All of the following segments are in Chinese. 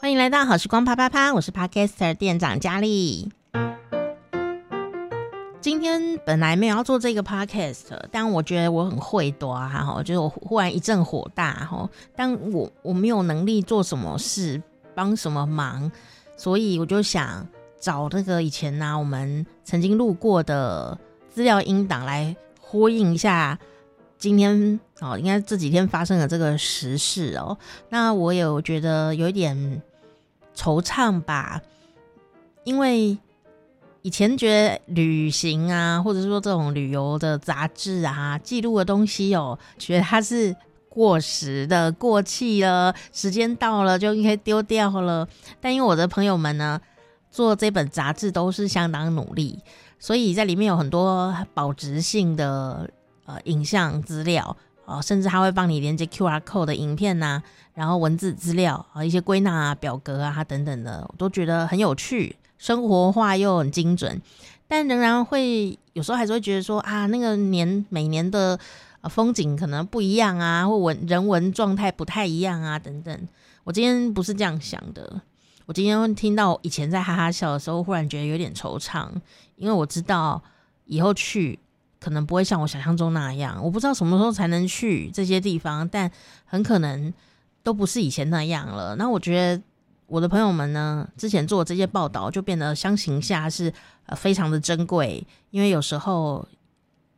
欢迎来到好时光啪啪啪，我是 Podcaster 店长佳丽。今天本来没有要做这个 Podcast，但我觉得我很会多哈，就是我忽然一阵火大哈，但我我没有能力做什么事，帮什么忙，所以我就想找那个以前呢、我们曾经录过的资料音档来呼应一下。今天哦，应该这几天发生的这个时事哦，那我有觉得有一点惆怅吧，因为以前觉得旅行啊，或者说这种旅游的杂志啊，记录的东西哦，觉得它是过时的、过气了，时间到了就应该丢掉了。但因为我的朋友们呢，做这本杂志都是相当努力，所以在里面有很多保值性的。呃，影像资料啊、甚至他会帮你连接 QR code 的影片呐、然后文字资料啊、一些归纳啊、表格啊等等的，我都觉得很有趣，生活化又很精准。但仍然会有时候还是会觉得说啊，那个年每年的、呃、风景可能不一样啊，或文人文状态不太一样啊等等。我今天不是这样想的，我今天听到以前在哈哈笑的时候，忽然觉得有点惆怅，因为我知道以后去。可能不会像我想象中那样，我不知道什么时候才能去这些地方，但很可能都不是以前那样了。那我觉得我的朋友们呢，之前做的这些报道就变得相形下是呃非常的珍贵，因为有时候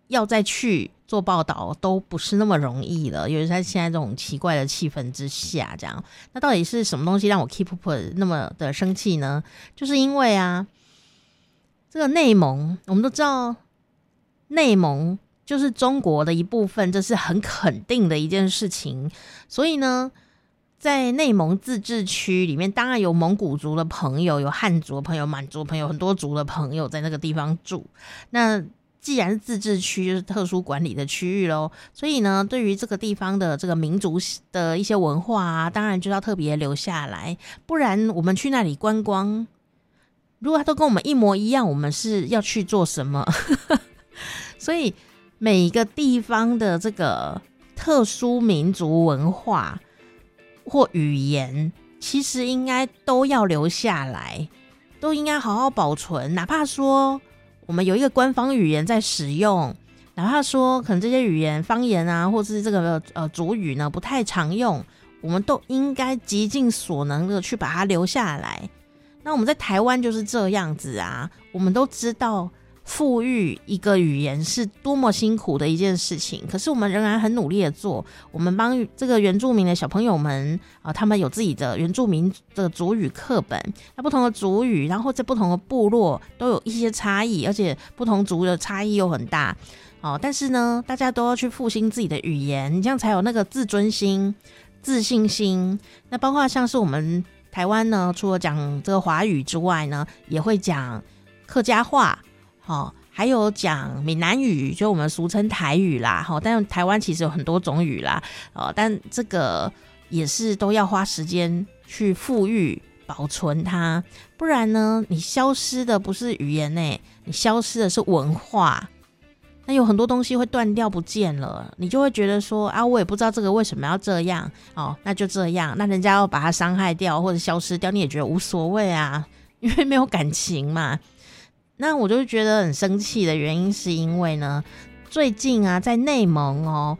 要再去做报道都不是那么容易了，尤其在现在这种奇怪的气氛之下，这样。那到底是什么东西让我 keep up 那么的生气呢？就是因为啊，这个内蒙我们都知道。内蒙就是中国的一部分，这是很肯定的一件事情。所以呢，在内蒙自治区里面，当然有蒙古族的朋友，有汉族的朋友、满族的朋友，很多族的朋友在那个地方住。那既然是自治区，就是特殊管理的区域喽。所以呢，对于这个地方的这个民族的一些文化啊，当然就要特别留下来。不然我们去那里观光，如果他都跟我们一模一样，我们是要去做什么？所以每一个地方的这个特殊民族文化或语言，其实应该都要留下来，都应该好好保存。哪怕说我们有一个官方语言在使用，哪怕说可能这些语言方言啊，或者是这个呃主语呢不太常用，我们都应该极尽所能的去把它留下来。那我们在台湾就是这样子啊，我们都知道。富裕一个语言是多么辛苦的一件事情，可是我们仍然很努力的做。我们帮这个原住民的小朋友们啊，他们有自己的原住民的族语课本。那不同的族语，然后在不同的部落都有一些差异，而且不同族的差异又很大。哦，但是呢，大家都要去复兴自己的语言，你这样才有那个自尊心、自信心。那包括像是我们台湾呢，除了讲这个华语之外呢，也会讲客家话。哦，还有讲闽南语，就我们俗称台语啦。好，但台湾其实有很多种语啦。哦，但这个也是都要花时间去富裕、保存它，不然呢，你消失的不是语言呢，你消失的是文化。那有很多东西会断掉不见了，你就会觉得说啊，我也不知道这个为什么要这样。哦，那就这样，那人家要把它伤害掉或者消失掉，你也觉得无所谓啊，因为没有感情嘛。那我就觉得很生气的原因，是因为呢，最近啊，在内蒙哦，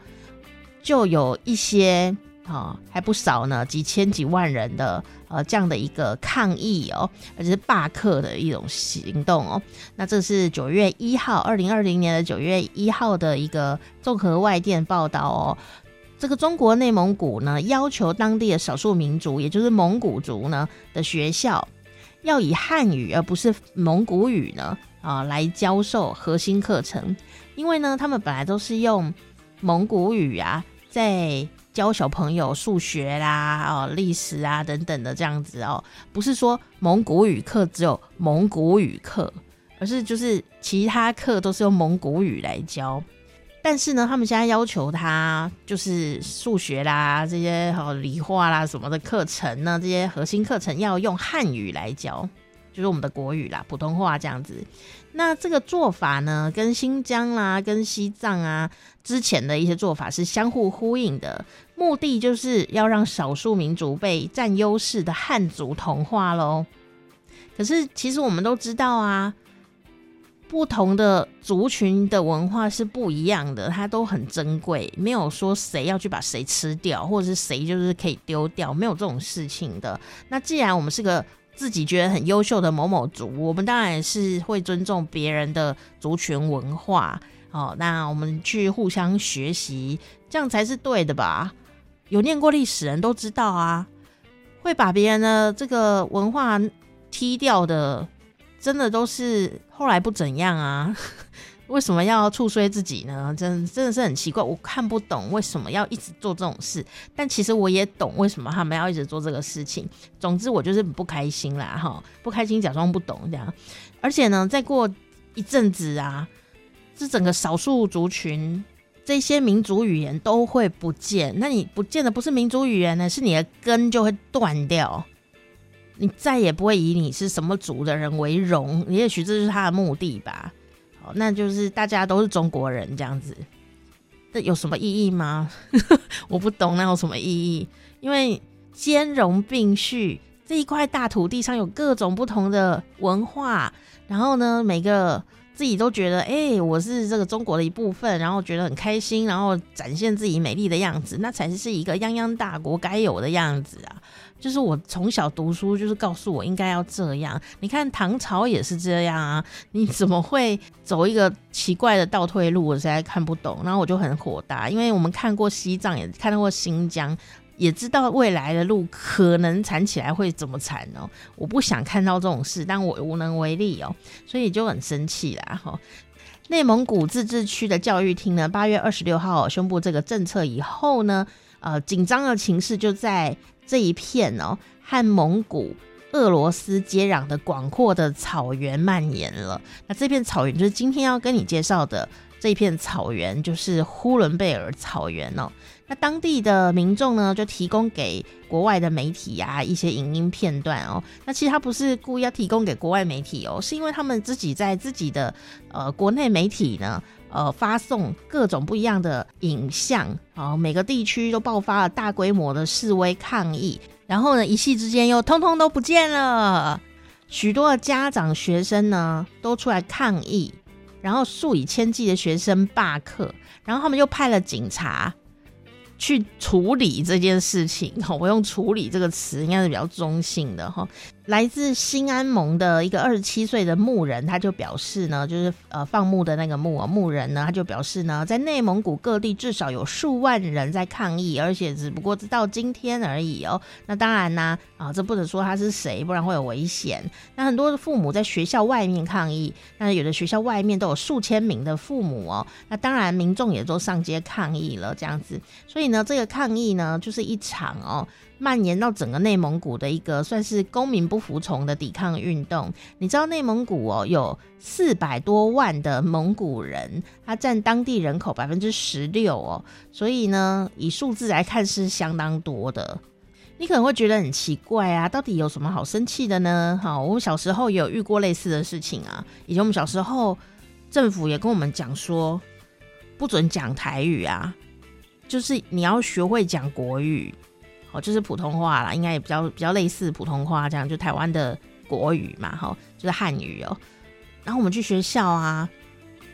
就有一些啊、哦，还不少呢，几千几万人的呃这样的一个抗议哦，而且是罢课的一种行动哦。那这是九月一号，二零二零年的九月一号的一个综合外电报道哦。这个中国内蒙古呢，要求当地的少数民族，也就是蒙古族呢的学校。要以汉语而不是蒙古语呢？啊来教授核心课程，因为呢他们本来都是用蒙古语啊在教小朋友数学啦哦历史啊等等的这样子哦，不是说蒙古语课只有蒙古语课，而是就是其他课都是用蒙古语来教。但是呢，他们现在要求他就是数学啦，这些好理化啦什么的课程呢，这些核心课程要用汉语来教。就是我们的国语啦，普通话这样子。那这个做法呢，跟新疆啦、跟西藏啊之前的一些做法是相互呼应的，目的就是要让少数民族被占优势的汉族同化喽。可是其实我们都知道啊，不同的族群的文化是不一样的，它都很珍贵，没有说谁要去把谁吃掉，或者是谁就是可以丢掉，没有这种事情的。那既然我们是个自己觉得很优秀的某某族，我们当然是会尊重别人的族群文化。哦，那我们去互相学习，这样才是对的吧？有念过历史人都知道啊，会把别人的这个文化踢掉的，真的都是后来不怎样啊。为什么要触衰自己呢？真真的是很奇怪，我看不懂为什么要一直做这种事。但其实我也懂为什么他们要一直做这个事情。总之我就是不开心啦，哈，不开心假装不懂这样。而且呢，再过一阵子啊，这整个少数族群这些民族语言都会不见。那你不见的不是民族语言呢，是你的根就会断掉。你再也不会以你是什么族的人为荣。也许这就是他的目的吧。好那就是大家都是中国人这样子，这有什么意义吗？我不懂，那有什么意义？因为兼容并蓄这一块大土地上有各种不同的文化，然后呢，每个自己都觉得，哎、我是这个中国的一部分，然后觉得很开心，然后展现自己美丽的样子，那才是一个泱泱大国该有的样子啊。就是我从小读书，就是告诉我应该要这样。你看唐朝也是这样啊，你怎么会走一个奇怪的倒退路？我实在看不懂。然后我就很火大，因为我们看过西藏，也看到过新疆，也知道未来的路可能惨起来会怎么惨哦。我不想看到这种事，但我无能为力哦，所以就很生气啦。哈，内蒙古自治区的教育厅呢，八月二十六号宣布这个政策以后呢，呃，紧张的情势就在。这一片哦，和蒙古、俄罗斯接壤的广阔的草原蔓延了。那这片草原就是今天要跟你介绍的这片草原，就是呼伦贝尔草原哦。那当地的民众呢，就提供给国外的媒体啊一些影音片段哦。那其实他不是故意要提供给国外媒体哦，是因为他们自己在自己的呃国内媒体呢。呃，发送各种不一样的影像，啊，每个地区都爆发了大规模的示威抗议，然后呢，一夕之间又通通都不见了，许多的家长、学生呢都出来抗议，然后数以千计的学生罢课，然后他们又派了警察。去处理这件事情，我用“处理”这个词应该是比较中性的哈。来自新安盟的一个二十七岁的牧人，他就表示呢，就是呃放牧的那个牧啊牧人呢，他就表示呢，在内蒙古各地至少有数万人在抗议，而且只不过是到今天而已哦。那当然呢，啊，这不能说他是谁，不然会有危险。那很多的父母在学校外面抗议，那有的学校外面都有数千名的父母哦。那当然民众也都上街抗议了，这样子，所以呢，这个抗议呢，就是一场哦，蔓延到整个内蒙古的一个算是公民不服从的抵抗运动。你知道内蒙古哦，有四百多万的蒙古人，他占当地人口百分之十六哦，所以呢，以数字来看是相当多的。你可能会觉得很奇怪啊，到底有什么好生气的呢？好，我们小时候也有遇过类似的事情啊。以前我们小时候，政府也跟我们讲说，不准讲台语啊。就是你要学会讲国语，哦，就是普通话啦，应该也比较比较类似普通话这样，就台湾的国语嘛，哈，就是汉语哦。然后我们去学校啊，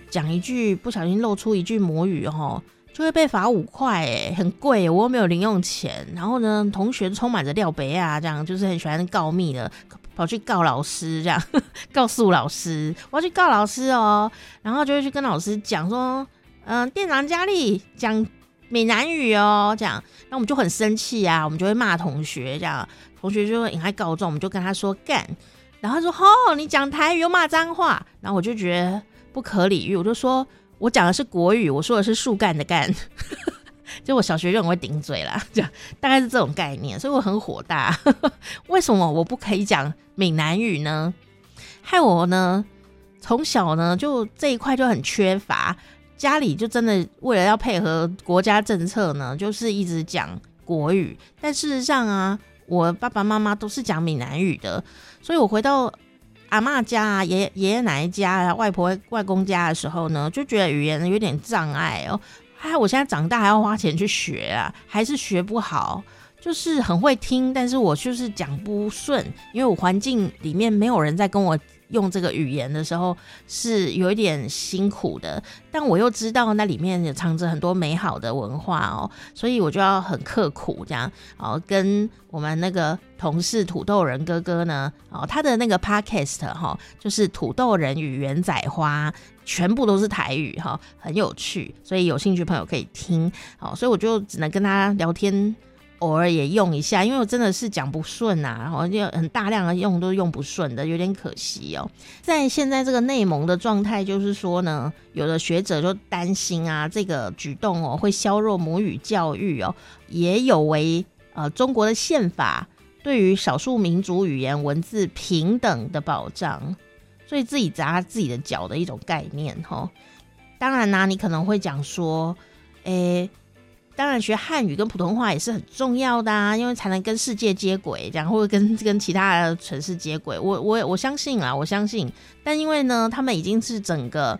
讲一句不小心露出一句母语哦，就会被罚五块，诶，很贵，我又没有零用钱。然后呢，同学充满着廖北啊，这样就是很喜欢告密的，跑去告老师，这样 告诉老师，我要去告老师哦。然后就会去跟老师讲说，嗯、店长佳丽讲。闽南语哦，这样，那我们就很生气啊，我们就会骂同学，这样，同学就会引来告状，我们就跟他说干，然后他说哦，你讲台语又骂脏话，然后我就觉得不可理喻，我就说我讲的是国语，我说的是树干的干，就我小学就很会顶嘴啦，这样。大概是这种概念，所以我很火大，为什么我不可以讲闽南语呢？害我呢，从小呢就这一块就很缺乏。家里就真的为了要配合国家政策呢，就是一直讲国语。但事实上啊，我爸爸妈妈都是讲闽南语的，所以我回到阿嬷家啊、爷爷爷奶奶家啊、外婆外公家的时候呢，就觉得语言有点障碍哦。还有我现在长大还要花钱去学啊，还是学不好。就是很会听，但是我就是讲不顺，因为我环境里面没有人在跟我用这个语言的时候，是有一点辛苦的。但我又知道那里面也藏着很多美好的文化哦，所以我就要很刻苦这样哦，跟我们那个同事土豆人哥哥呢，哦，他的那个 podcast 哈，就是土豆人与元仔花，全部都是台语哈，很有趣，所以有兴趣朋友可以听。好，所以我就只能跟他聊天。偶尔也用一下，因为我真的是讲不顺呐，然后就很大量的用都用不顺的，有点可惜哦。在现在这个内蒙的状态，就是说呢，有的学者就担心啊，这个举动哦会削弱母语教育哦，也有违呃中国的宪法对于少数民族语言文字平等的保障，所以自己砸自己的脚的一种概念哈。当然啦，你可能会讲说，诶。当然，学汉语跟普通话也是很重要的啊，因为才能跟世界接轨，这样或者跟跟其他的城市接轨。我我我相信啊，我相信。但因为呢，他们已经是整个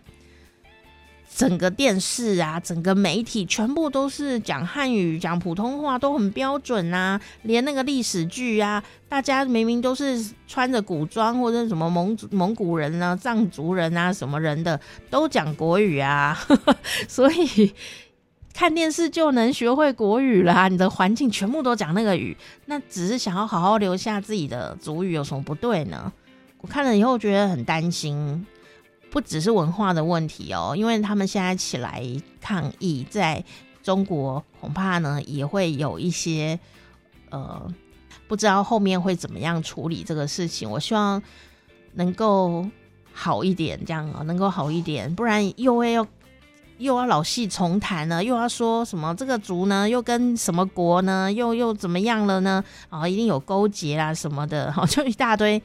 整个电视啊，整个媒体全部都是讲汉语、讲普通话，都很标准啊。连那个历史剧啊，大家明明都是穿着古装或者什么蒙蒙古人啊、藏族人啊什么人的，都讲国语啊，所以。看电视就能学会国语啦，你的环境全部都讲那个语，那只是想要好好留下自己的族语，有什么不对呢？我看了以后觉得很担心，不只是文化的问题哦，因为他们现在起来抗议，在中国恐怕呢也会有一些呃，不知道后面会怎么样处理这个事情。我希望能够好一点，这样啊，能够好一点，不然又会要。又要老戏重谈呢，又要说什么这个族呢，又跟什么国呢，又又怎么样了呢？啊，一定有勾结啊什么的，好，就一大堆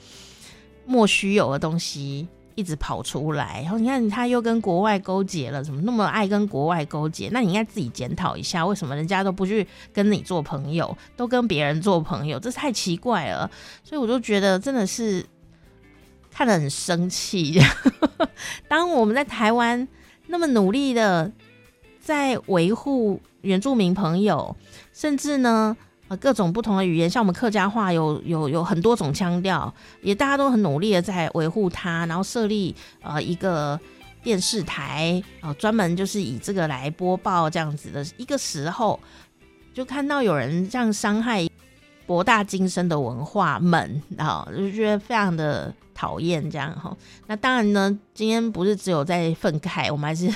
莫须有的东西一直跑出来。然后你看他又跟国外勾结了，怎么那么爱跟国外勾结？那你应该自己检讨一下，为什么人家都不去跟你做朋友，都跟别人做朋友？这太奇怪了。所以我就觉得真的是看得很生气。当我们在台湾。那么努力的在维护原住民朋友，甚至呢，呃，各种不同的语言，像我们客家话有有有很多种腔调，也大家都很努力的在维护它，然后设立呃一个电视台啊，呃，专门就是以这个来播报这样子的一个时候，就看到有人这样伤害博大精深的文化们啊，就觉得非常的。讨厌这样哈，那当然呢，今天不是只有在愤慨，我们还是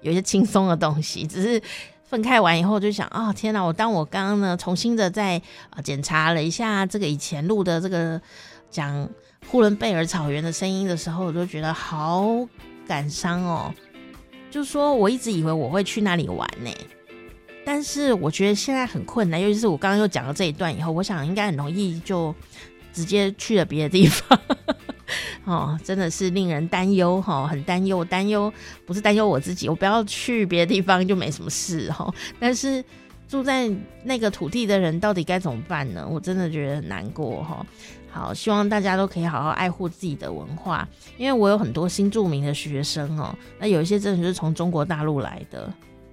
有一些轻松的东西。只是愤慨完以后，就想啊、天哪！我当我刚刚呢重新的在啊检查了一下这个以前录的这个讲呼伦贝尔草原的声音的时候，我就觉得好感伤哦。就说我一直以为我会去那里玩呢，但是我觉得现在很困难，尤其是我刚刚又讲了这一段以后，我想应该很容易就直接去了别的地方。哦，真的是令人担忧哈，很担忧，担忧不是担忧我自己，我不要去别的地方就没什么事哈。但是住在那个土地的人到底该怎么办呢？我真的觉得很难过哈。好，希望大家都可以好好爱护自己的文化，因为我有很多新住民的学生哦，那有一些真的是从中国大陆来的。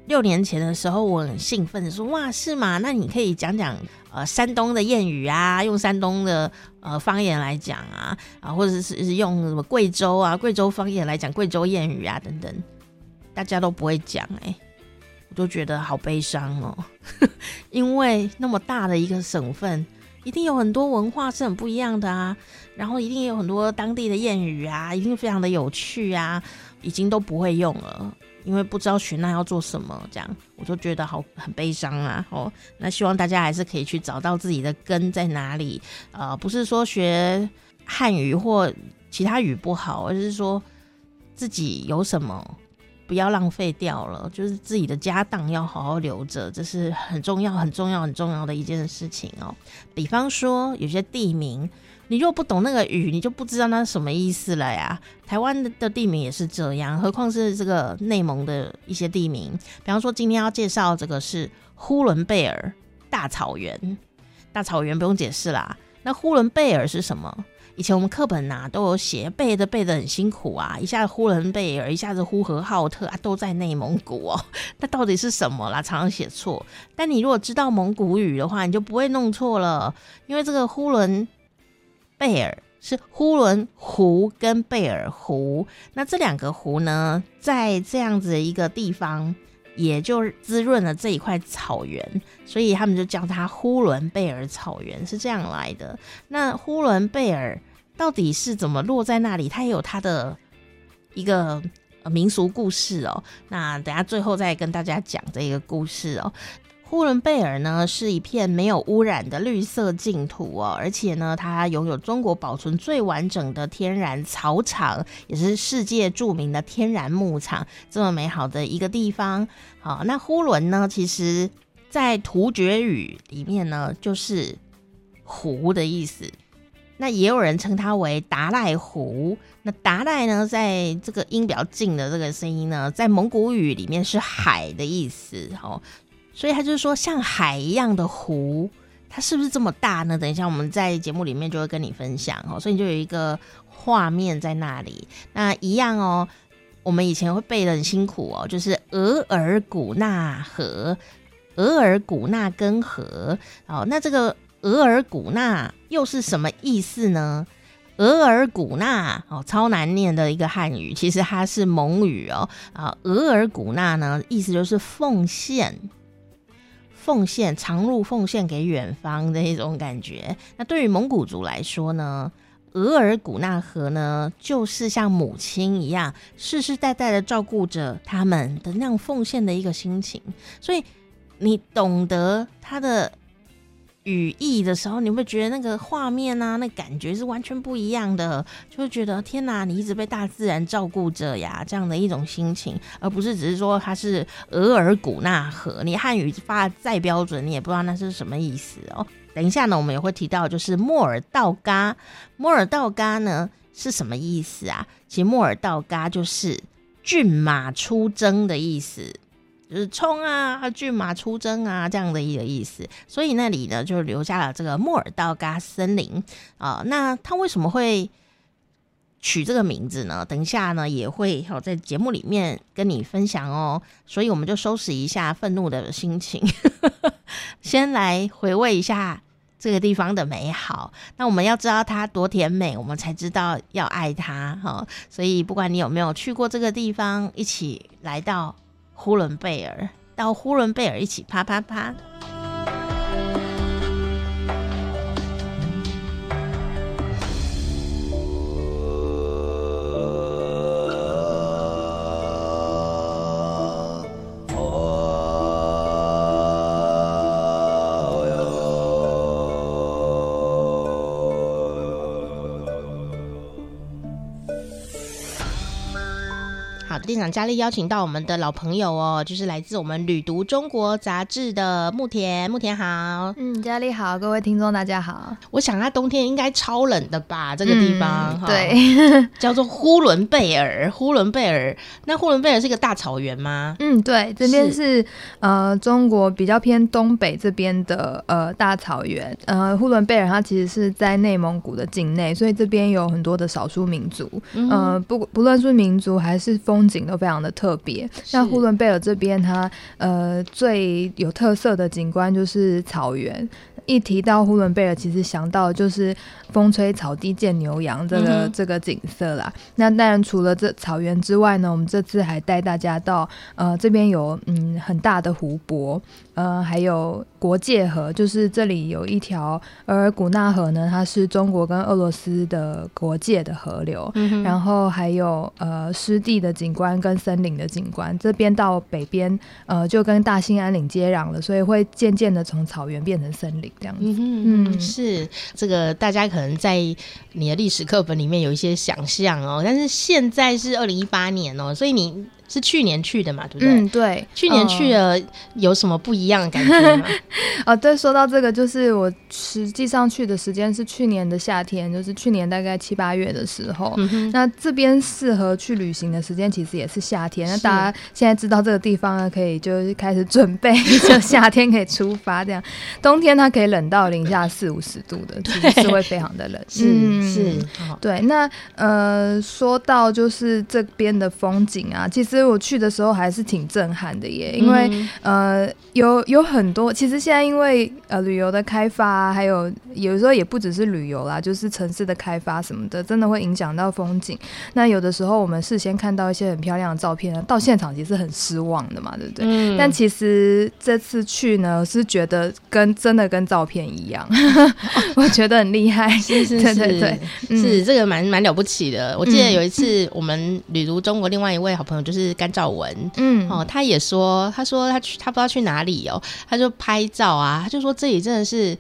六年前的时候，我很兴奋说：“哇，是吗？那你可以讲讲呃山东的谚语啊，用山东的呃方言来讲啊，啊，或者是用什么贵州啊贵州方言来讲贵州谚语啊等等，大家都不会讲哎，我就觉得好悲伤哦，因为那么大的一个省份，一定有很多文化是很不一样的啊，然后一定有很多当地的谚语啊，一定非常的有趣啊，已经都不会用了。”因为不知道学那要做什么，这样我就觉得好很悲伤啊！哦，那希望大家还是可以去找到自己的根在哪里。呃，不是说学汉语或其他语不好，而是说自己有什么不要浪费掉了，就是自己的家当要好好留着，这是很重要、很重要、很重要的一件事情哦。比方说有些地名。你若不懂那个语，你就不知道那是什么意思了呀。台湾的地名也是这样，何况是这个内蒙的一些地名。比方说，今天要介绍这个是呼伦贝尔大草原，大草原不用解释啦。那呼伦贝尔是什么？以前我们课本呐、都有写，背的背的很辛苦啊，一下子呼伦贝尔，一下子呼和浩特啊，都在内蒙古哦。那到底是什么啦？常常写错。但你如果知道蒙古语的话，你就不会弄错了，因为这个呼伦贝尔是呼伦湖跟贝尔湖，那这两个湖呢，在这样子一个地方。也就滋润了这一块草原，所以他们就叫它呼伦贝尔草原，是这样来的。那呼伦贝尔到底是怎么落在那里？它也有它的一个民俗故事哦。那等下最后再跟大家讲这个故事哦。呼伦贝尔呢，是一片没有污染的绿色净土哦，而且呢，它拥有中国保存最完整的天然草场，也是世界著名的天然牧场，这么美好的一个地方。好，那呼伦呢，其实在突厥语里面呢，就是湖的意思。那也有人称它为达赖湖。那达赖呢，在这个音比较近的这个声音呢，在蒙古语里面是海的意思。哦。所以他就是说，像海一样的湖，它是不是这么大呢？等一下我们在节目里面就会跟你分享哦。所以你就有一个画面在那里。那一样哦，我们以前会背得很辛苦哦，就是额尔古纳河，额尔古纳根河。哦，那这个额尔古纳又是什么意思呢？额尔古纳哦，超难念的一个汉语，其实它是蒙语哦。啊，额尔古纳呢，意思就是奉献。奉献，长路奉献给远方的一种感觉。那对于蒙古族来说呢，额尔古纳河呢，就是像母亲一样，世世代代的照顾着他们的那样奉献的一个心情。所以你懂得他的。语义的时候，你会觉得那个画面啊，那感觉是完全不一样的，就会觉得天哪，你一直被大自然照顾着呀，这样的一种心情，而不是只是说它是额尔古纳河，你汉语发的再标准，你也不知道那是什么意思哦。等一下呢，我们也会提到，就是莫尔道嘎，莫尔道嘎呢是什么意思啊？其实莫尔道嘎就是骏马出征的意思。就是冲啊，骏马出征啊，这样的一个意思。所以那里呢，就留下了这个莫尔道嘎森林啊、那他为什么会取这个名字呢？等一下呢，也会好在节目里面跟你分享哦。所以我们就收拾一下愤怒的心情，先来回味一下这个地方的美好。那我们要知道它多甜美，我们才知道要爱它哈。所以不管你有没有去过这个地方，一起来到。呼伦贝尔，到呼伦贝尔一起啪啪啪。佳丽邀请到我们的老朋友哦，就是来自我们《旅读中国》杂志的慕田。慕田好，嗯，佳丽好，各位听众大家好。我想它冬天应该超冷的吧？这个地方，嗯、对，叫做呼伦贝尔。呼伦贝尔，那呼伦贝尔是一个大草原吗？嗯，对，这边是，是呃中国比较偏东北这边的呃大草原。呃，呼伦贝尔它其实是在内蒙古的境内，所以这边有很多的少数民族。嗯、呃，不不论是民族还是风景。都非常的特别。那呼伦贝尔这边，它呃最有特色的景观就是草原。一提到呼伦贝尔，其实想到就是风吹草低见牛羊这个、嗯、这个景色啦。那当然除了这草原之外呢，我们这次还带大家到呃这边有嗯很大的湖泊，呃还有国界河，就是这里有一条额尔古纳河呢，它是中国跟俄罗斯的国界的河流。嗯、然后还有呃湿地的景观跟森林的景观，这边到北边呃就跟大兴安岭接壤了，所以会渐渐的从草原变成森林。这样子，嗯，嗯，是这个，大家可能在你的历史课本里面有一些想象哦，但是现在是二零一八年哦，所以你是去年去的嘛，对不对？嗯，对，去年去了，有什么不一样的感觉吗？哦，对，说到这个，就是我实际上去的时间是去年的夏天，就是去年大概七八月的时候。嗯、那这边适合去旅行的时间其实也是夏天。那大家现在知道这个地方呢，可以就是开始准备，就夏天可以出发。这样，冬天它可以冷到零下四五十度的，其实是会非常的冷。是、嗯、是，对。那呃，说到就是这边的风景啊，其实。我去的时候还是挺震撼的耶，因为、嗯、呃有有很多，其实现在因为呃旅游的开发，还有有时候也不只是旅游啦，就是城市的开发什么的，真的会影响到风景。那有的时候我们事先看到一些很漂亮的照片，到现场其实很失望的嘛，对不对？嗯、但其实这次去呢，是觉得跟真的跟照片一样，我觉得很厉害，是是是，对对对，嗯、是这个蛮蛮了不起的。我记得有一次我们旅途中国另外一位好朋友就是。甘兆文，嗯，哦，他也说，他说他去，他不知道去哪里哦，他就拍照啊，他就说这里真的是。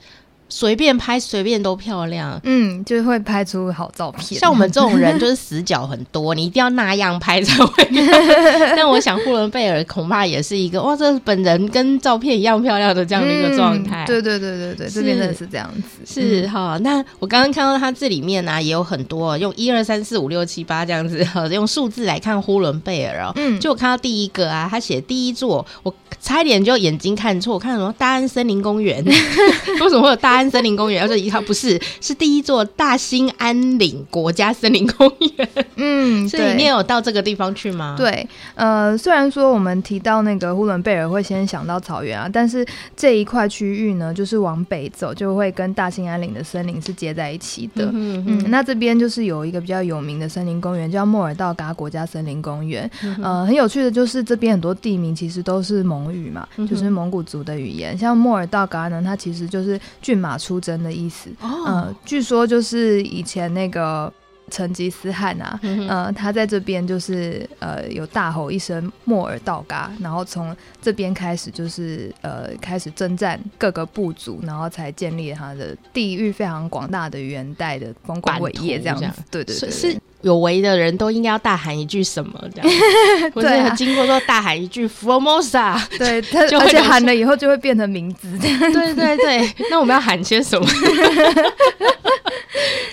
随便拍，随便都漂亮，嗯，就会拍出好照片。像我们这种人，就是死角很多，你一定要那样拍才会。但我想，呼伦贝尔恐怕也是一个哇，这本人跟照片一样漂亮的这样的一个状态。对对对对对，这边真的是这样子。是哈，那我刚刚看到他这里面呢、啊，也有很多用一二三四五六七八这样子，用数字来看呼伦贝尔哦。嗯，就我看到第一个啊，他写第一座，我差一点就眼睛看错，我看什么大安森林公园？为什么会有大安？森林公园，而且一看不是，是第一座大兴安岭国家森林公园。嗯，所以你也有到这个地方去吗？对，呃，虽然说我们提到那个呼伦贝尔会先想到草原啊，但是这一块区域呢，就是往北走就会跟大兴安岭的森林是接在一起的。嗯嗯，那这边就是有一个比较有名的森林公园，叫莫尔道嘎国家森林公园。嗯、呃，很有趣的就是这边很多地名其实都是蒙语嘛，就是蒙古族的语言。像莫尔道嘎呢，它其实就是骏马出征的意思。哦、呃，据说就是以前那个。成吉思汗啊，嗯、呃，他在这边就是呃有大吼一声莫尔道嘎，然后从这边开始就是呃开始征战各个部族，然后才建立他的地域非常广大的元代的丰功伟业这样子。对，对对有为的人都应该要大喊一句什么这样？对、啊，经过说大喊一句 Formosa，对，他而且喊了以后就会变成名字。对对对，那我们要喊些什么？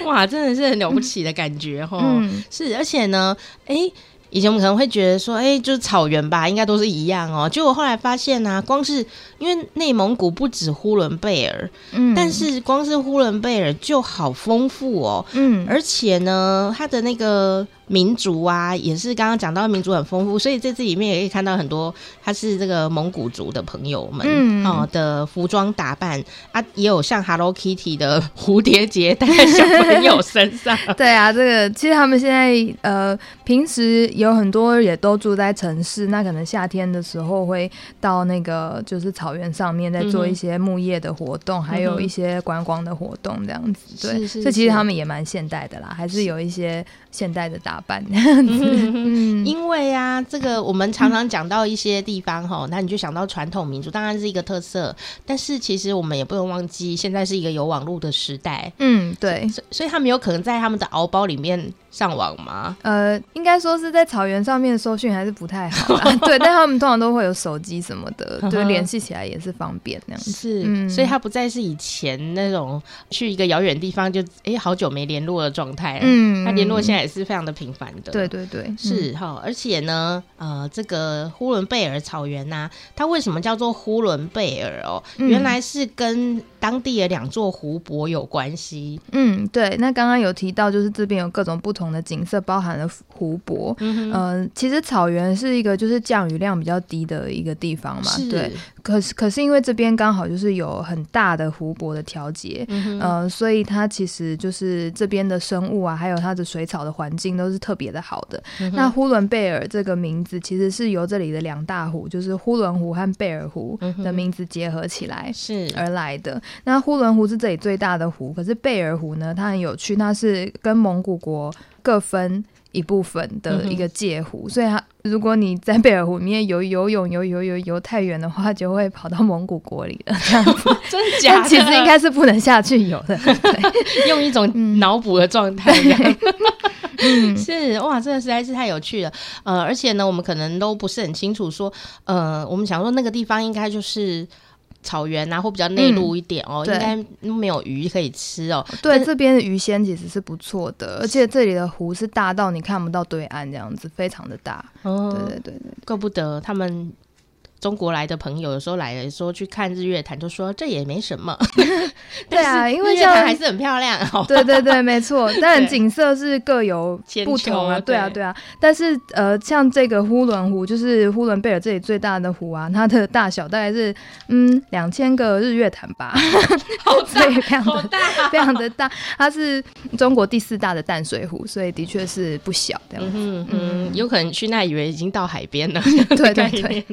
哇，真的是很了不起的感觉哈！嗯、是，而且呢，哎、欸，以前我们可能会觉得说，哎、欸，就是草原吧，应该都是一样哦。结果后来发现呢、啊，光是因为内蒙古不止呼伦贝尔，嗯，但是光是呼伦贝尔就好丰富哦，嗯，而且呢，它的那个。民族啊，也是刚刚讲到民族很丰富，所以在这里面也可以看到很多，他是这个蒙古族的朋友们、嗯、哦的服装打扮啊，也有像 Hello Kitty 的蝴蝶结戴在小朋友身上。对啊，这个其实他们现在呃平时有很多也都住在城市，那可能夏天的时候会到那个就是草原上面在做一些牧业的活动，嗯、还有一些观光的活动这样子。对，这其实他们也蛮现代的啦，还是。有一些现代的打扮。嗯，因为啊，这个我们常常讲到一些地方哈，那你就想到传统民族，当然是一个特色。但是其实我们也不能忘记，现在是一个有网络的时代。嗯，对，所以所以他们有可能在他们的敖包里面上网吗？呃，应该说是在草原上面搜讯还是不太好。对，但他们通常都会有手机什么的，对，联系起来也是方便那样子。是，嗯、所以他不再是以前那种去一个遥远地方就哎、欸、好久没联络的状态。嗯，他联络现在也是非常的频繁的。对对对，是哈，嗯、而且呢，呃，这个呼伦贝尔草原呐、啊，它为什么叫做呼伦贝尔哦？嗯、原来是跟当地的两座湖泊有关系。嗯，对。那刚刚有提到，就是这边有各种不同的景色，包含了湖泊。嗯其实草原是一个就是降雨量比较低的一个地方嘛。是对。可是可是因为这边刚好就是有很大的湖泊的调节，嗯所以它其实就是这边的生物啊，还有它的水草的环境都是特别的好的。嗯、那呼伦贝尔这个名字其实是由这里的两大湖，就是呼伦湖和贝尔湖的名字结合起来是而来的。嗯、那呼伦湖是这里最大的湖，可是贝尔湖呢，它很有趣，它是跟蒙古国各分一部分的一个界湖，嗯、所以它如果你在贝尔湖里面游游泳游游游游太远的话，就会跑到蒙古国里了。这样子真的假的？其实应该是不能下去游的，对，用一种脑补的状态。嗯，是哇，真的实在是太有趣了。呃，而且呢，我们可能都不是很清楚说，呃，我们想说那个地方应该就是。草原啊，或比较内陆一点哦，嗯、应该没有鱼可以吃哦。对，这边的鱼鲜其实是不错的，而且这里的湖是大到你看不到对岸，这样子非常的大。哦，对对对对，怪不得他们。中国来的朋友有时候来的时候去看日月潭，就说这也没什么。对啊，因为日月潭还是很漂亮。对对对，没错。但 景色是各有不同啊。对啊，对啊。但是呃，像这个呼伦湖，就是呼伦贝尔这里最大的湖啊，它的大小大概是嗯两千个日月潭吧。好大，非常的大，非常的大。它是中国第四大的淡水湖，所以的确是不小。这样子。嗯嗯，有可能去那以为已经到海边了。对对对。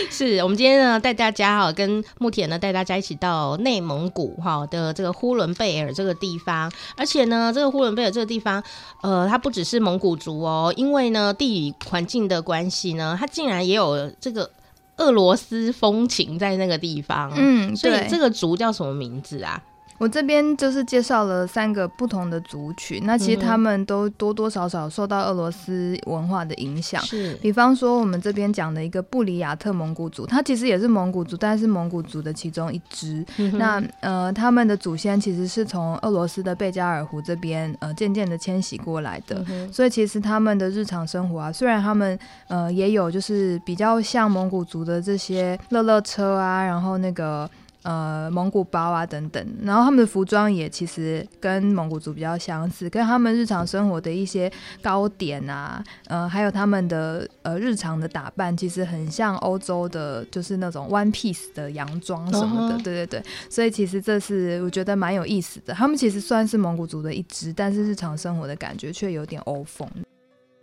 是我们今天呢带大家哈，跟木田呢带大家一起到内蒙古哈的这个呼伦贝尔这个地方，而且呢，这个呼伦贝尔这个地方，呃，它不只是蒙古族哦，因为呢地理环境的关系呢，它竟然也有这个俄罗斯风情在那个地方，嗯，所以这个族叫什么名字啊？我这边就是介绍了三个不同的族群，那其实他们都多多少少受到俄罗斯文化的影响。是，比方说我们这边讲的一个布里亚特蒙古族，它其实也是蒙古族，但是蒙古族的其中一支。嗯、那呃，他们的祖先其实是从俄罗斯的贝加尔湖这边呃渐渐的迁徙过来的，嗯，所以其实他们的日常生活啊，虽然他们呃也有就是比较像蒙古族的这些乐乐车啊，然后那个。呃，蒙古包啊等等，然后他们的服装也其实跟蒙古族比较相似，跟他们日常生活的一些糕点啊，呃，还有他们的呃日常的打扮，其实很像欧洲的，就是那种 one piece 的洋装什么的，对对对。所以其实这是我觉得蛮有意思的。他们其实算是蒙古族的一支，但是日常生活的感觉却有点欧风。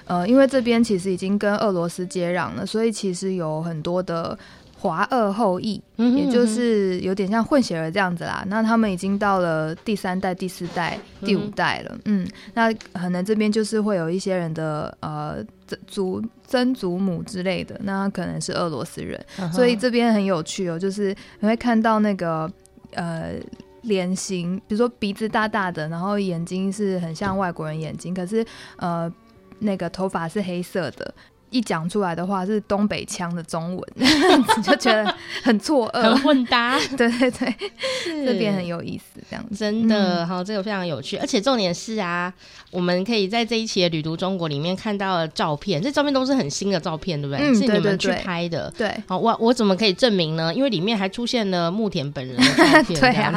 呃，因为这边其实已经跟俄罗斯接壤了，所以其实有很多的。华二后裔，也就是有点像混血儿这样子啦。那他们已经到了第三代、第四代、第五代了。嗯，那可能这边就是会有一些人的呃祖曾祖母之类的，那可能是俄罗斯人。所以这边很有趣哦，就是你会看到那个呃脸型，比如说鼻子大大的，然后眼睛是很像外国人眼睛，可是呃那个头发是黑色的。一讲出来的话是东北腔的中文，就觉得很错愕，很混搭。对对对，这边很有意思，这样子真的好、嗯，这个非常有趣。而且重点是啊，我们可以在这一期的旅途中国里面看到的照片，这照片都是很新的照片，对不对？嗯、是你们去拍的。对，好，我我怎么可以证明呢？因为里面还出现了慕田本人的照片，对啊。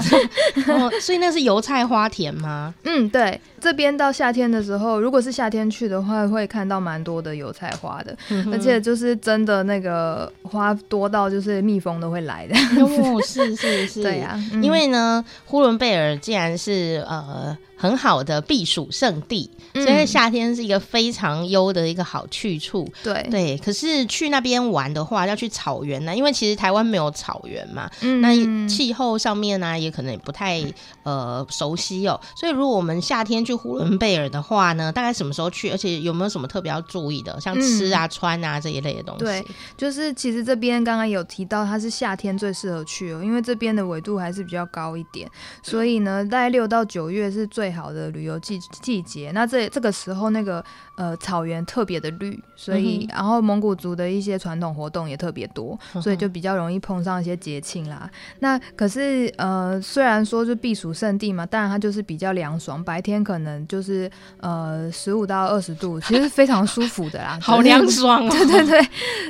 哦，所以那是油菜花田吗？嗯，对。这边到夏天的时候，如果是夏天去的话，会看到蛮多的油菜花的，嗯，而且就是真的那个花多到就是蜜蜂都会来的。哦，是是是，对呀，啊嗯，因为呢，呼伦贝尔既然是呃。很好的避暑胜地，所以夏天是一个非常优的一个好去处。对、嗯、对，可是去那边玩的话，要去草原呢，因为其实台湾没有草原嘛。嗯，那气候上面呢，也可能也不太呃熟悉哦。所以如果我们夏天去呼伦贝尔的话呢，大概什么时候去？而且有没有什么特别要注意的，像吃啊、嗯、穿啊这一类的东西？对，就是其实这边刚刚有提到，它是夏天最适合去哦，因为这边的纬度还是比较高一点，所以呢，大概六到九月是最好的旅游季季节，那这这个时候那个呃草原特别的绿，所以、嗯、然后蒙古族的一些传统活动也特别多，所以就比较容易碰上一些节庆啦。那可是呃虽然说是避暑胜地嘛，当然它就是比较凉爽，白天可能就是呃十五到二十度，其实非常舒服的啦，好凉爽哦。对对对，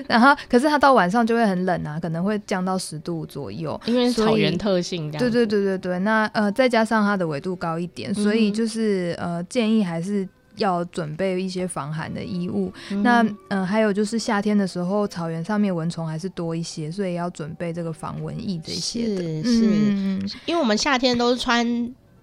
然后可是它到晚上就会很冷啊，可能会降到十度左右，因为草原特性这样。对对对对对，那呃再加上它的纬度高一点，所以就是。是呃，建议还是要准备一些防寒的衣物。嗯、那嗯、呃，还有就是夏天的时候，草原上面蚊虫还是多一些，所以要准备这个防蚊液这些的。是，是嗯、因为我们夏天都是穿。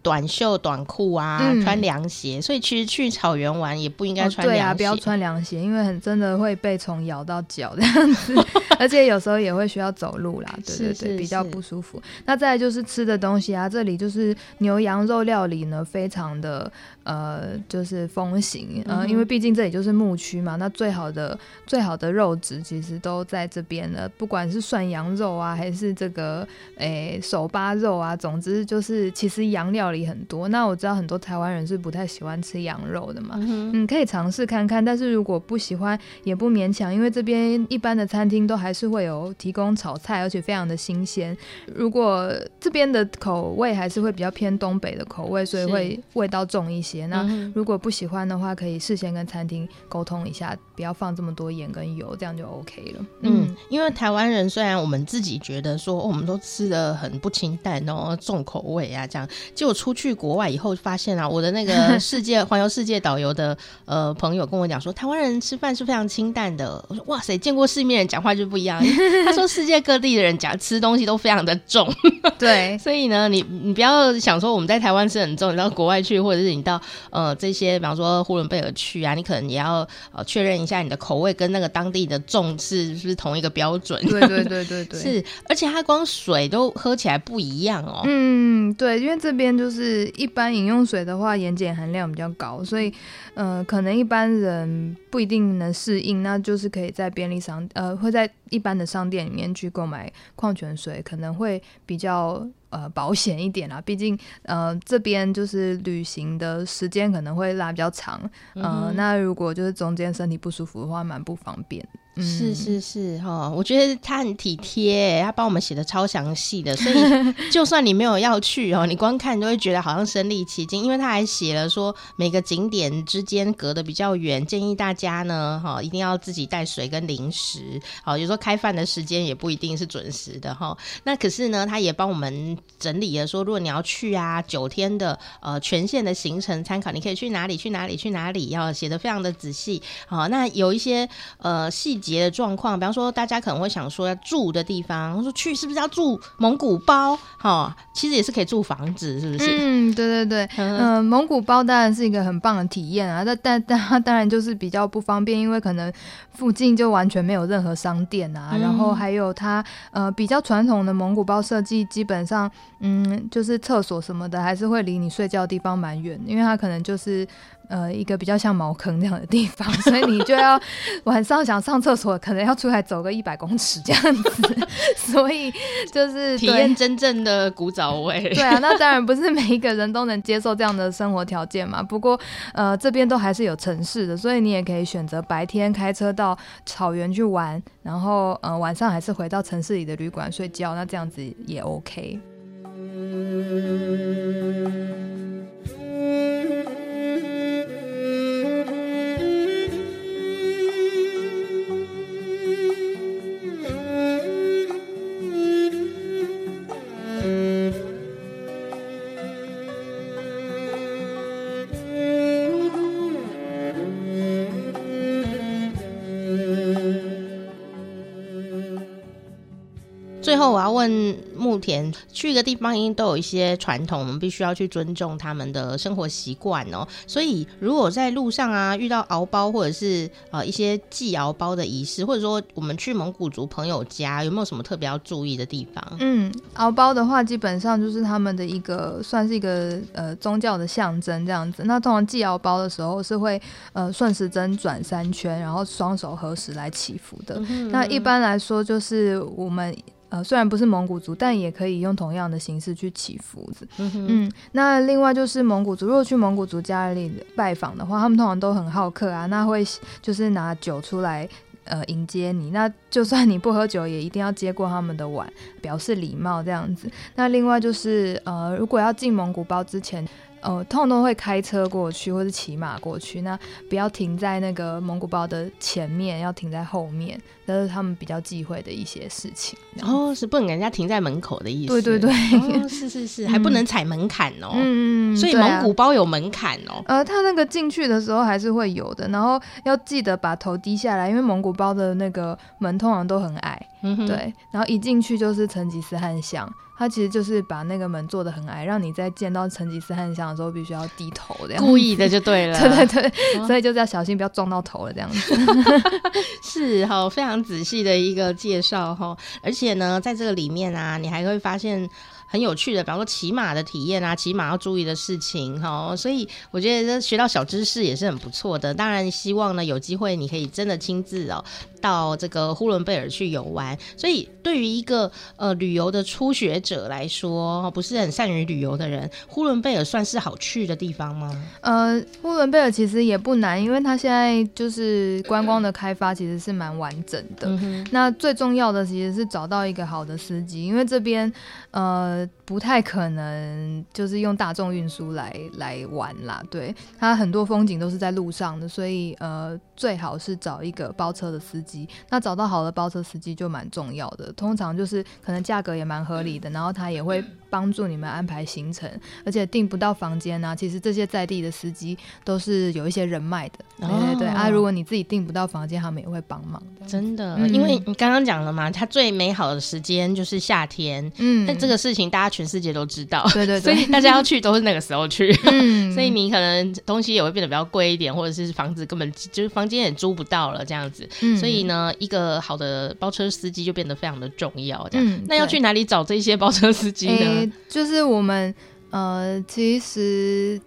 短袖短裤啊，嗯、穿凉鞋，所以其实去草原玩也不应该穿凉鞋。哦，对啊，不要穿凉鞋，因为很真的会被虫咬到脚这样子，而且有时候也会需要走路啦，对对对，是是是比较不舒服。那再来就是吃的东西啊，这里就是牛羊肉料理呢，非常的呃，就是风行，嗯、呃，因为毕竟这里就是牧区嘛，那最好的最好的肉质其实都在这边了，不管是涮羊肉啊，还是这个诶手扒肉啊，总之就是其实羊料理。理很多。那我知道很多台湾人是不太喜欢吃羊肉的嘛，嗯，嗯，可以尝试看看。但是如果不喜欢，也不勉强，因为这边一般的餐厅都还是会有提供炒菜，而且非常的新鲜。如果这边的口味还是会比较偏东北的口味，所以会味道重一些。那如果不喜欢的话，可以事先跟餐厅沟通一下，不要放这么多盐跟油，这样就 OK 了。嗯，因为台湾人虽然我们自己觉得说，哦，我们都吃的很不清淡哦，重口味啊这样，结果出去国外以后发现啊，我的那个 世界环游世界导游的呃朋友跟我讲说，台湾人吃饭是非常清淡的。我说哇塞，见过世面人讲话就不一样。他说世界各地的人讲吃东西都非常的重，对，所以呢，你你不要想说我们在台湾吃很重，你到国外去，或者是你到呃这些，比方说呼伦贝尔去啊，你可能也要呃确认一下你的口味跟那个当地的重是是不是同一个标准。对对对对对，是，而且它光水都喝起来不一样哦。嗯，对，因为这边就是一般饮用水的话，盐碱含量比较高，所以呃，可能一般人不一定能适应，那就是可以在便利商呃会在一般的商店里面去购买矿泉水，可能会比较。呃，保险一点啦，毕竟呃这边就是旅行的时间可能会拉比较长，呃，嗯、哼那如果就是中间身体不舒服的话，蛮不方便。嗯、是是是哈，我觉得他很体贴，他帮我们写的超详细的，所以就算你没有要去哦，你光看都会觉得好像身临其境，因为他还写了说每个景点之间隔得比较远，建议大家呢哈一定要自己带水跟零食，好，有时候开饭的时间也不一定是准时的哈。那可是呢，他也帮我们整理了说，如果你要去啊九天的呃全线的行程参考，你可以去哪里去哪里去哪里，要写的非常的仔细。好，那有一些呃细节。的状况，比方说，大家可能会想说要住的地方，说去是不是要住蒙古包？哈，其实也是可以住房子，是不是？嗯，对对对，嗯、呃，蒙古包当然是一个很棒的体验啊，但但但它当然就是比较不方便，因为可能附近就完全没有任何商店啊，嗯、然后还有它呃比较传统的蒙古包设计，基本上嗯就是厕所什么的还是会离你睡觉的地方蛮远，因为它可能就是。呃，一个比较像茅坑那样的地方，所以你就要晚上想上厕所，可能要出来走个一百公尺这样子，所以就是体验真正的古早味。对啊，那当然不是每一个人都能接受这样的生活条件嘛。不过呃，这边都还是有城市的，所以你也可以选择白天开车到草原去玩，然后呃晚上还是回到城市里的旅馆睡觉，那这样子也 OK。最后，我要问牧田，去一个地方一定都有一些传统，我们必须要去尊重他们的生活习惯哦。所以，如果在路上啊遇到敖包，或者是呃一些祭敖包的仪式，或者说我们去蒙古族朋友家，有没有什么特别要注意的地方？嗯，敖包的话，基本上就是他们的一个算是一个呃宗教的象征这样子。那通常祭敖包的时候是会呃顺时针转三圈，然后双手合十来祈福的。嗯哼嗯哼。那一般来说，就是我们。呃，虽然不是蒙古族，但也可以用同样的形式去祈福子。嗯嗯，那另外就是蒙古族，如果去蒙古族家里拜访的话，他们通常都很好客啊，那会就是拿酒出来呃迎接你。那就算你不喝酒，也一定要接过他们的碗，表示礼貌这样子。那另外就是呃，如果要进蒙古包之前。呃，通常都会开车过去，或是骑马过去。那不要停在那个蒙古包的前面，要停在后面。这是他们比较忌讳的一些事情。哦，是不能给人家停在门口的意思。对对对，哦、是是是，还不能踩门槛哦。嗯，所以蒙古包有门槛哦。啊、呃，他那个进去的时候还是会有的，然后要记得把头低下来，因为蒙古包的那个门通常都很矮。对，然后一进去就是成吉思汗像。他其实就是把那个门做的很矮，让你在见到成吉思汗像的时候必须要低头这样。故意的就对了。对对对，哦、所以就是要小心不要撞到头了这样子。是哈、哦，非常仔细的一个介绍哈，而且呢，在这个里面啊，你还会发现很有趣的，比方说骑马的体验啊，骑马要注意的事情哈。所以我觉得这学到小知识也是很不错的。当然，希望呢有机会你可以真的亲自哦到这个呼伦贝尔去游玩。所以对于一个呃旅游的初学者来说，不是很善于旅游的人，呼伦贝尔算是好去的地方吗？呃，呼伦贝尔其实也不难，因为它现在就是观光的开发其实是蛮完整的。嗯、那最重要的其实是找到一个好的司机，因为这边呃不太可能就是用大众运输来来玩啦。对，它很多风景都是在路上的，所以呃最好是找一个包车的司机。那找到好的包车司机就蛮重要的，通常就是可能价格也蛮合理的，然后他也会帮助你们安排行程，而且订不到房间呢、啊，其实这些在地的司机都是有一些人脉的。对对对、哦、啊，如果你自己订不到房间，他们也会帮忙。真的，嗯、因为你刚刚讲了嘛，它最美好的时间就是夏天。嗯，但这个事情大家全世界都知道。对对对，所以大家要去都是那个时候去。嗯，所以你可能东西也会变得比较贵一点，或者是房子根本就是房间也租不到了这样子。嗯，所以呢，一个好的包车司机就变得非常的重要。这样，嗯、那要去哪里找这些包车司机呢？欸、就是我们呃，其实。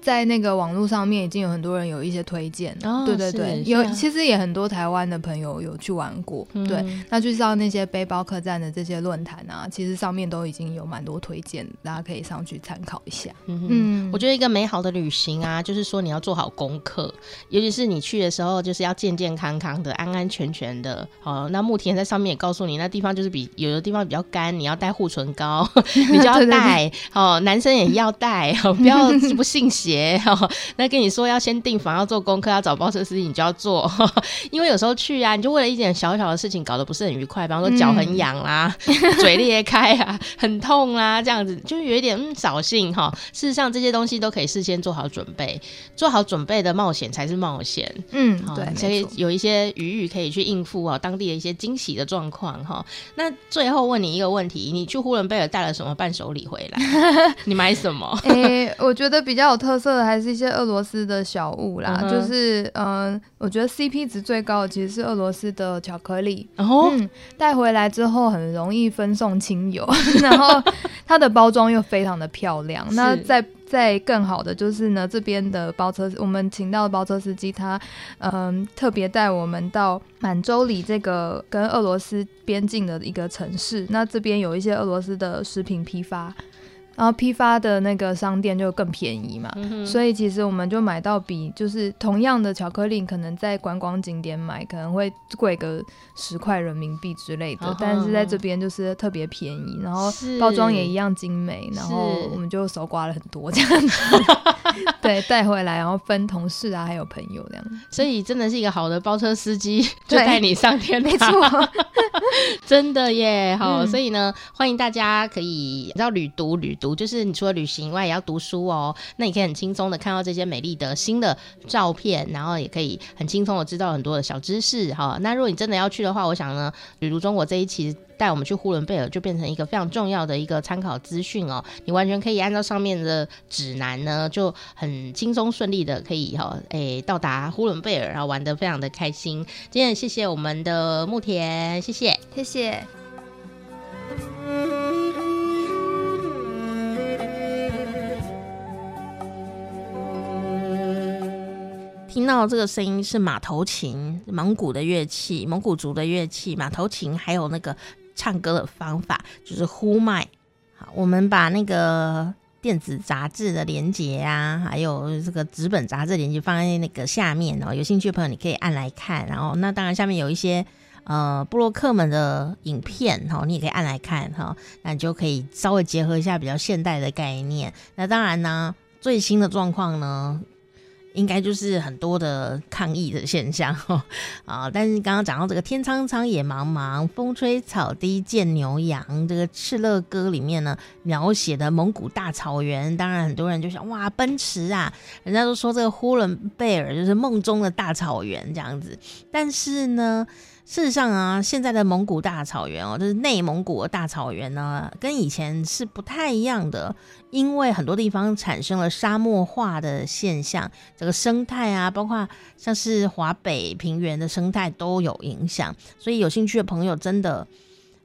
在那个网络上面已经有很多人有一些推荐，哦，对对对，有其实也很多台湾的朋友有去玩过，嗯，对，那就是到那些背包客栈的这些论坛啊，其实上面都已经有蛮多推荐，大家可以上去参考一下。嗯，嗯，我觉得一个美好的旅行啊，就是说你要做好功课，尤其是你去的时候，就是要健健康康的、安安全全的。好，那慕田在上面也告诉你，那地方就是比有的地方比较干，你要带护唇膏，你就要 带。哦，男生也要带，不要不信邪。那跟你说要先订房，要做功课，要找包车司机，你就要做，因为有时候去啊，你就为了一点小小的事情搞得不是很愉快，比方说脚很痒啦、嗯、嘴裂开啊、很痛啊，这样子就有一点嗯扫兴哈。事实上这些东西都可以事先做好准备，做好准备的冒险才是冒险。嗯，对，所以有一些余裕可以去应付啊当地的一些惊喜的状况哈。那最后问你一个问题，你去呼伦贝尔带了什么伴手礼回来？你买什么？哎、欸，我觉得比较有特色。色还是一些俄罗斯的小物啦，嗯、就是嗯、呃，我觉得 CP 值最高的其实是俄罗斯的巧克力，然后带回来之后很容易分送亲友，然后它的包装又非常的漂亮。那再再更好的就是呢，这边的包车我们请到的包车司机，他嗯、呃、特别带我们到满洲里这个跟俄罗斯边境的一个城市，那这边有一些俄罗斯的食品批发。然后批发的那个商店就更便宜嘛，嗯、所以其实我们就买到比就是同样的巧克力，可能在观光景点买可能会贵个十块人民币之类的，哦、但是在这边就是特别便宜，然后包装也一样精美，然后我们就手刮了很多这样。子，对，带回来然后分同事啊还有朋友这样，所以真的是一个好的包车司机就带你上天，没错，真的耶，好，嗯、所以呢欢迎大家可以知道旅读旅读。就是你除了旅行以外，也要读书哦。那你可以很轻松的看到这些美丽的新的照片，然后也可以很轻松的知道很多的小知识哈。那如果你真的要去的话，我想呢，旅读中国这一期带我们去呼伦贝尔，就变成一个非常重要的一个参考资讯哦。你完全可以按照上面的指南呢，就很轻松顺利的可以哈，诶到达呼伦贝尔，然后玩得非常的开心。今天谢谢我们的慕田，谢谢，谢谢。听到这个声音是马头琴，蒙古的乐器，蒙古族的乐器，马头琴，还有那个唱歌的方法就是呼麦。好，我们把那个电子杂志的连接啊，还有这个纸本杂志连接放在那个下面哦。有兴趣的朋友你可以按来看。然后，那当然下面有一些呃部落客们的影片哈，你也可以按来看哈。那你就可以稍微结合一下比较现代的概念。那当然呢，最新的状况呢。应该就是很多的抗议的现象啊！但是刚刚讲到这个“天苍苍，野茫茫，风吹草低见牛羊”这个《敕勒歌》里面呢，描写的蒙古大草原，当然很多人就想哇，奔驰啊！人家都说这个呼伦贝尔就是梦中的大草原这样子，但是呢。事实上啊，现在的蒙古大草原哦，就是内蒙古的大草原呢，跟以前是不太一样的，因为很多地方产生了沙漠化的现象，这个生态啊，包括像是华北平原的生态都有影响，所以有兴趣的朋友真的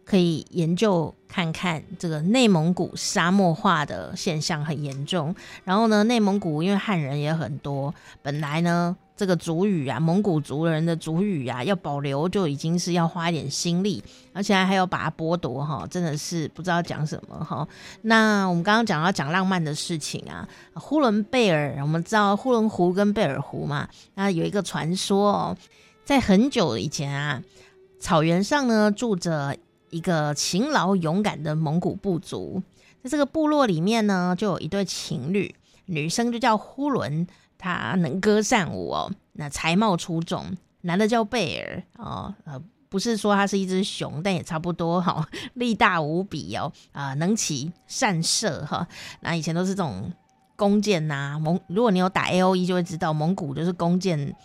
可以研究看看这个内蒙古沙漠化的现象很严重。然后呢，内蒙古因为汉人也很多，本来呢这个族语啊，蒙古族人的族语啊，要保留就已经是要花一点心力，而且还要把它剥夺哈，真的是不知道讲什么哈。那我们刚刚讲到讲浪漫的事情啊，呼伦贝尔，我们知道呼伦湖跟贝尔湖嘛，那有一个传说哦，在很久以前啊，草原上呢住着。一个勤劳勇敢的蒙古部族，在这个部落里面呢，就有一对情侣，女生就叫呼伦，他能歌善舞哦，那才貌出众；男的叫贝尔哦，呃，不是说他是一只熊，但也差不多哈、哦，力大无比哦，啊、能骑善射哈、哦。那以前都是这种弓箭呐、蒙，如果你有打 A O E 就会知道，蒙古就是弓箭。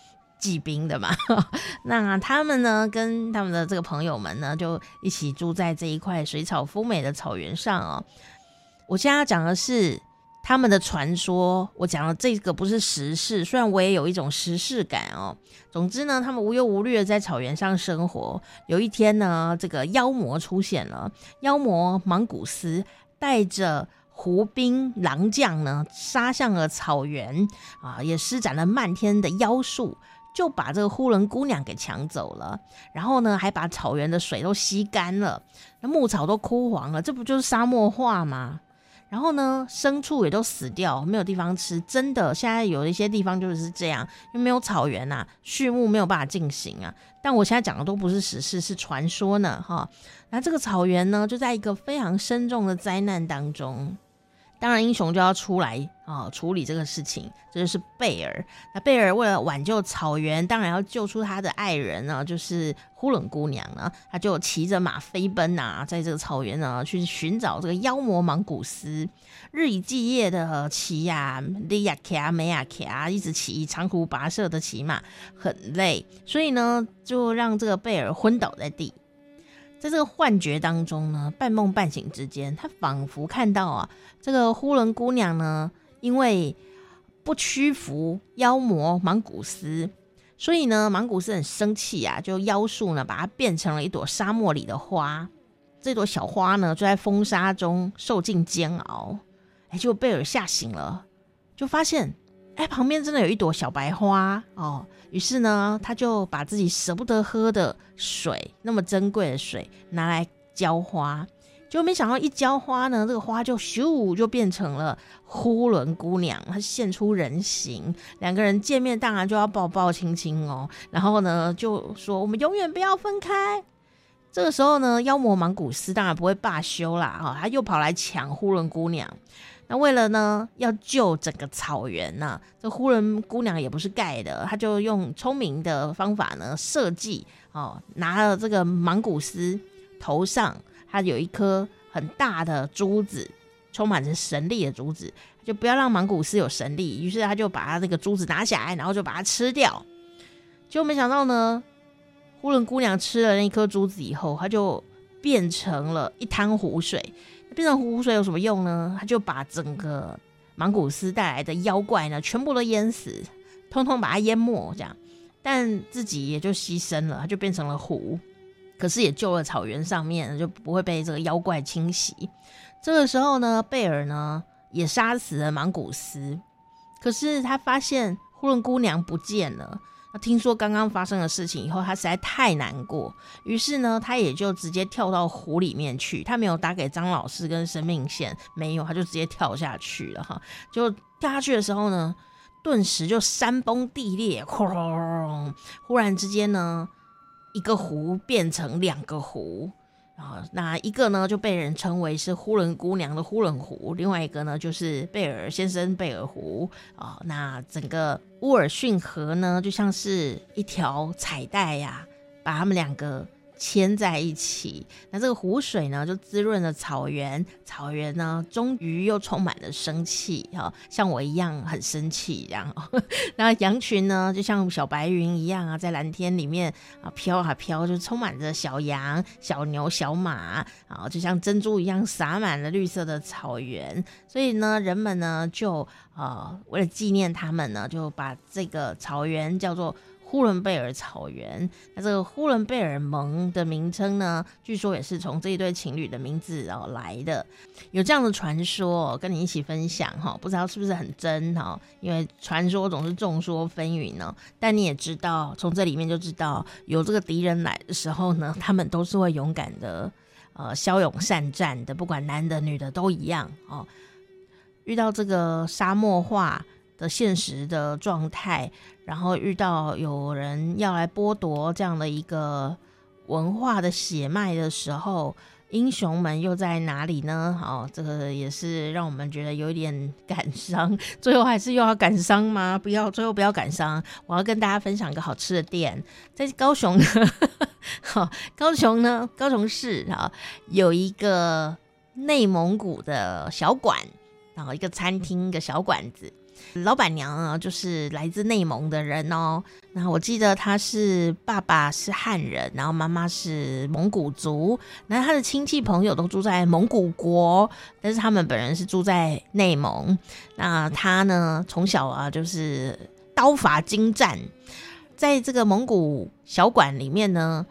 骑兵的嘛，那他们呢，跟他们的这个朋友们呢，就一起住在这一块水草丰美的草原上哦。我现在要讲的是他们的传说，我讲的这个不是时事，虽然我也有一种时事感哦。总之呢，他们无忧无虑的在草原上生活。有一天呢，这个妖魔出现了，妖魔芒古斯带着胡兵狼将呢，杀向了草原啊，也施展了漫天的妖术。就把这个呼伦姑娘给抢走了，然后呢，还把草原的水都吸干了，那牧草都枯黄了，这不就是沙漠化吗？然后呢，牲畜也都死掉，没有地方吃。真的，现在有一些地方就是这样，因为没有草原呐、畜牧没有办法进行啊。但我现在讲的都不是史事，是传说呢，哈。那这个草原呢，就在一个非常深重的灾难当中。当然，英雄就要出来啊、处理这个事情。这就是贝尔。那贝尔为了挽救草原，当然要救出他的爱人呢，就是呼伦姑娘呢。他就骑着马飞奔啊，在这个草原呢，去寻找这个妖魔芒古斯。日以继夜的骑呀，利亚卡梅亚卡，一直骑长途跋涉的骑马，很累，所以呢，就让这个贝尔昏倒在地。在这个幻觉当中呢，半梦半醒之间，他仿佛看到啊，这个呼伦姑娘呢，因为不屈服妖魔莽古斯，所以呢，莽古斯很生气啊，就妖术呢，把它变成了一朵沙漠里的花。这朵小花呢，就在风沙中受尽煎熬。哎，就贝尔吓醒了，就发现，哎，旁边真的有一朵小白花哦。于是呢，他就把自己舍不得喝的水，那么珍贵的水拿来浇花，就没想到一浇花呢，这个花就咻就变成了呼伦姑娘，她现出人形，两个人见面当然就要抱抱亲亲哦，然后呢就说我们永远不要分开。这个时候呢，妖魔莽古斯当然不会罢休啦，哈，他又跑来抢呼伦姑娘。那为了呢，要救整个草原呢、啊，这呼伦姑娘也不是盖的，她就用聪明的方法呢设计哦，拿了这个莽古斯头上，他有一颗很大的珠子，充满着神力的珠子，就不要让莽古斯有神力，于是他就把他那个珠子拿下来，然后就把它吃掉。结果没想到呢，呼伦姑娘吃了那颗珠子以后，她就变成了一滩湖水。变成湖水有什么用呢？他就把整个芒古斯带来的妖怪呢，全部都淹死，通通把它淹没，这样，但自己也就牺牲了，他就变成了湖，可是也救了草原上面，就不会被这个妖怪侵袭。这个时候呢，贝尔呢也杀死了芒古斯，可是他发现呼伦姑娘不见了。他听说刚刚发生的事情以后，他实在太难过，于是呢，他也就直接跳到湖里面去。他没有打给张老师跟生命线，没有，他就直接跳下去了哈。就跳下去的时候呢，顿时就山崩地裂，轰！忽然之间呢，一个湖变成两个湖。啊，那一个呢就被人称为是呼伦姑娘的呼伦湖，另外一个呢就是贝尔先生贝尔湖啊。那整个乌尔逊河呢就像是一条彩带呀，把他们两个。牵在一起，那这个湖水呢，就滋润了草原，草原呢，终于又充满了生气哈，像我一样很生气这样。那羊群呢，就像小白云一样啊，在蓝天里面啊飘啊飘，就充满着小羊、小牛、小马啊，就像珍珠一样洒满了绿色的草原。所以呢，人们呢就啊，为了纪念他们呢，就把这个草原叫做。呼伦贝尔草原。那这个呼伦贝尔盟的名称呢，据说也是从这一对情侣的名字哦来的。有这样的传说，跟你一起分享哈，不知道是不是很真哈？因为传说总是众说纷纭呢。但你也知道，从这里面就知道，有这个敌人来的时候呢，他们都是会勇敢的，呃，骁勇善战的，不管男的女的都一样哦。遇到这个沙漠化的现实的状态，然后遇到有人要来剥夺这样的一个文化的血脉的时候，英雄们又在哪里呢？好，这个也是让我们觉得有一点感伤。最后还是又要感伤吗？不要，最后不要感伤。我要跟大家分享一个好吃的店，在高雄呢。好，高雄呢，高雄市啊，有一个内蒙古的小馆。然后一个餐厅，一个小馆子，老板娘啊，就是来自内蒙的人哦。然后我记得他是爸爸是汉人，然后妈妈是蒙古族。那他的亲戚朋友都住在蒙古国，但是他们本人是住在内蒙。那他呢，从小啊就是刀法精湛，在这个蒙古小馆里面呢，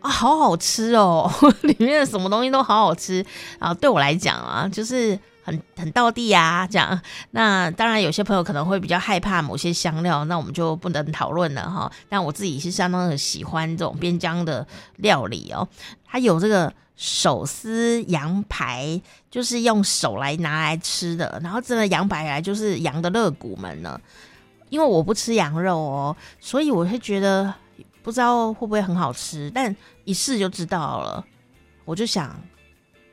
啊，好好吃哦，里面的什么东西都好好吃啊。对我来讲啊，就是。很很道地啊，这样。那当然，有些朋友可能会比较害怕某些香料，那我们就不能讨论了哈。但我自己是相当的喜欢这种边疆的料理哦。它有这个手撕羊排，就是用手来拿来吃的。然后真的羊排来就是羊的肋骨们呢，因为我不吃羊肉哦，所以我会觉得不知道会不会很好吃，但一试就知道了。我就想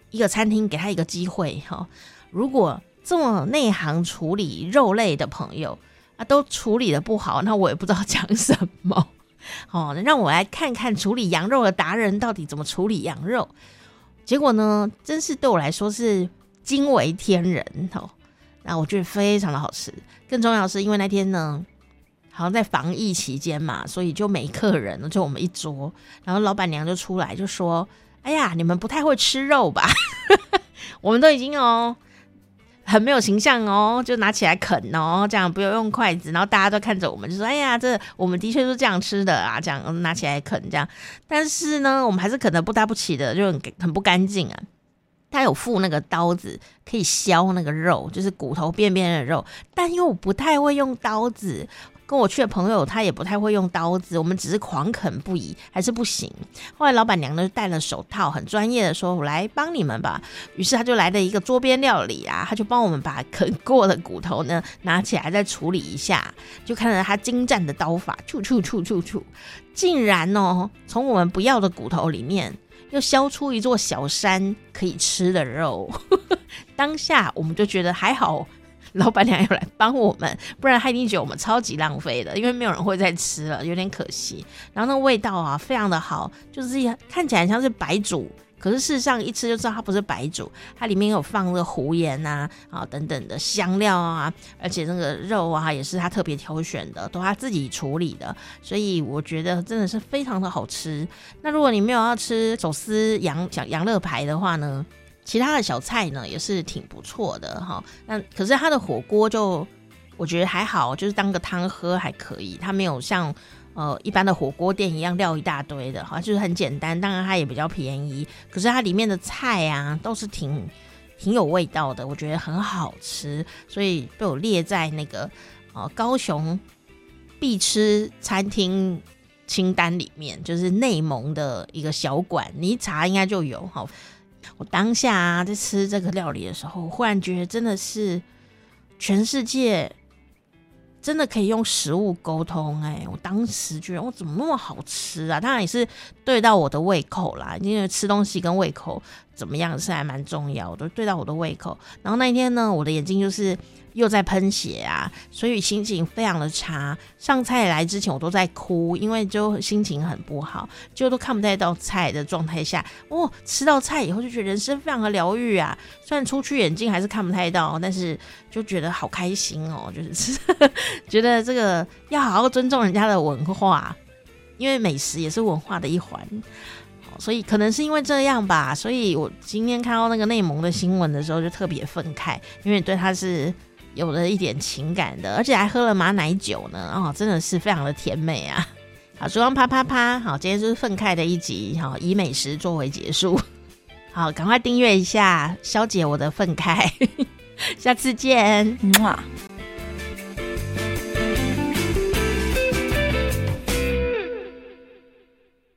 一个餐厅给他一个机会哈。如果这么内行处理肉类的朋友啊，都处理得不好，那我也不知道讲什么。哦，让我来看看处理羊肉的达人到底怎么处理羊肉。结果呢，真是对我来说是惊为天人哦。那我觉得非常的好吃。更重要是，因为那天呢，好像在防疫期间嘛，所以就没客人，就我们一桌。然后老板娘就出来就说：“哎呀，你们不太会吃肉吧？我们都已经哦。”很没有形象哦，就拿起来啃哦，这样不用用筷子，然后大家都看着我们，就说：“哎呀，这我们的确是这样吃的啊，这样拿起来啃这样。”但是呢，我们还是啃得不搭不起的，就很很不干净啊。他有附那个刀子，可以削那个肉，就是骨头边边的肉，但又不太会用刀子。跟我去的朋友，他也不太会用刀子，我们只是狂啃不已，还是不行。后来老板娘呢戴了手套，很专业的说：“我来帮你们吧。”于是他就来了一个桌边料理啊，他就帮我们把啃过的骨头呢拿起来再处理一下，就看到他精湛的刀法，处处处处处，竟然哦，从我们不要的骨头里面又削出一座小山可以吃的肉。当下我们就觉得还好。老板娘要来帮我们，不然他一定觉得我们超级浪费的，因为没有人会再吃了，有点可惜。然后那个味道啊，非常的好，就是看起来像是白煮，可是事实上一吃就知道它不是白煮，它里面有放那个胡盐呐啊，啊等等的香料啊，而且那个肉啊也是他特别挑选的，都他自己处理的，所以我觉得真的是非常的好吃。那如果你没有要吃手撕羊小羊肋排的话呢？其他的小菜呢也是挺不错的哈，那可是它的火锅就我觉得还好，就是当个汤喝还可以，它没有像呃一般的火锅店一样料一大堆的哈，就是很简单，当然它也比较便宜，可是它里面的菜啊都是挺挺有味道的，我觉得很好吃，所以被我列在那个呃高雄必吃餐厅清单里面，就是内蒙的一个小馆，你一查应该就有哈。我当下啊，在吃这个料理的时候，我忽然觉得真的是全世界真的可以用食物沟通哎、我当时觉得我怎么那么好吃啊？当然也是对到我的胃口啦，因为吃东西跟胃口怎么样是还蛮重要的，对到我的胃口。然后那一天呢，我的眼睛就是。又在喷血啊，所以心情非常的差。上菜来之前我都在哭，因为就心情很不好，就都看不太到菜的状态下，哦，吃到菜以后就觉得人生非常的疗愈啊。虽然出去眼镜还是看不太到，但是就觉得好开心哦，就是觉得这个要好好尊重人家的文化，因为美食也是文化的一环。所以可能是因为这样吧，所以我今天看到那个内蒙的新闻的时候就特别愤慨，因为对他是。有了一点情感的，而且还喝了马奶酒呢，哦，真的是非常的甜美啊！好，烛光啪啪啪，好，今天就是愤慨的一集，好，以美食作为结束，好，赶快订阅一下，消解我的愤慨，下次见，嗯啊。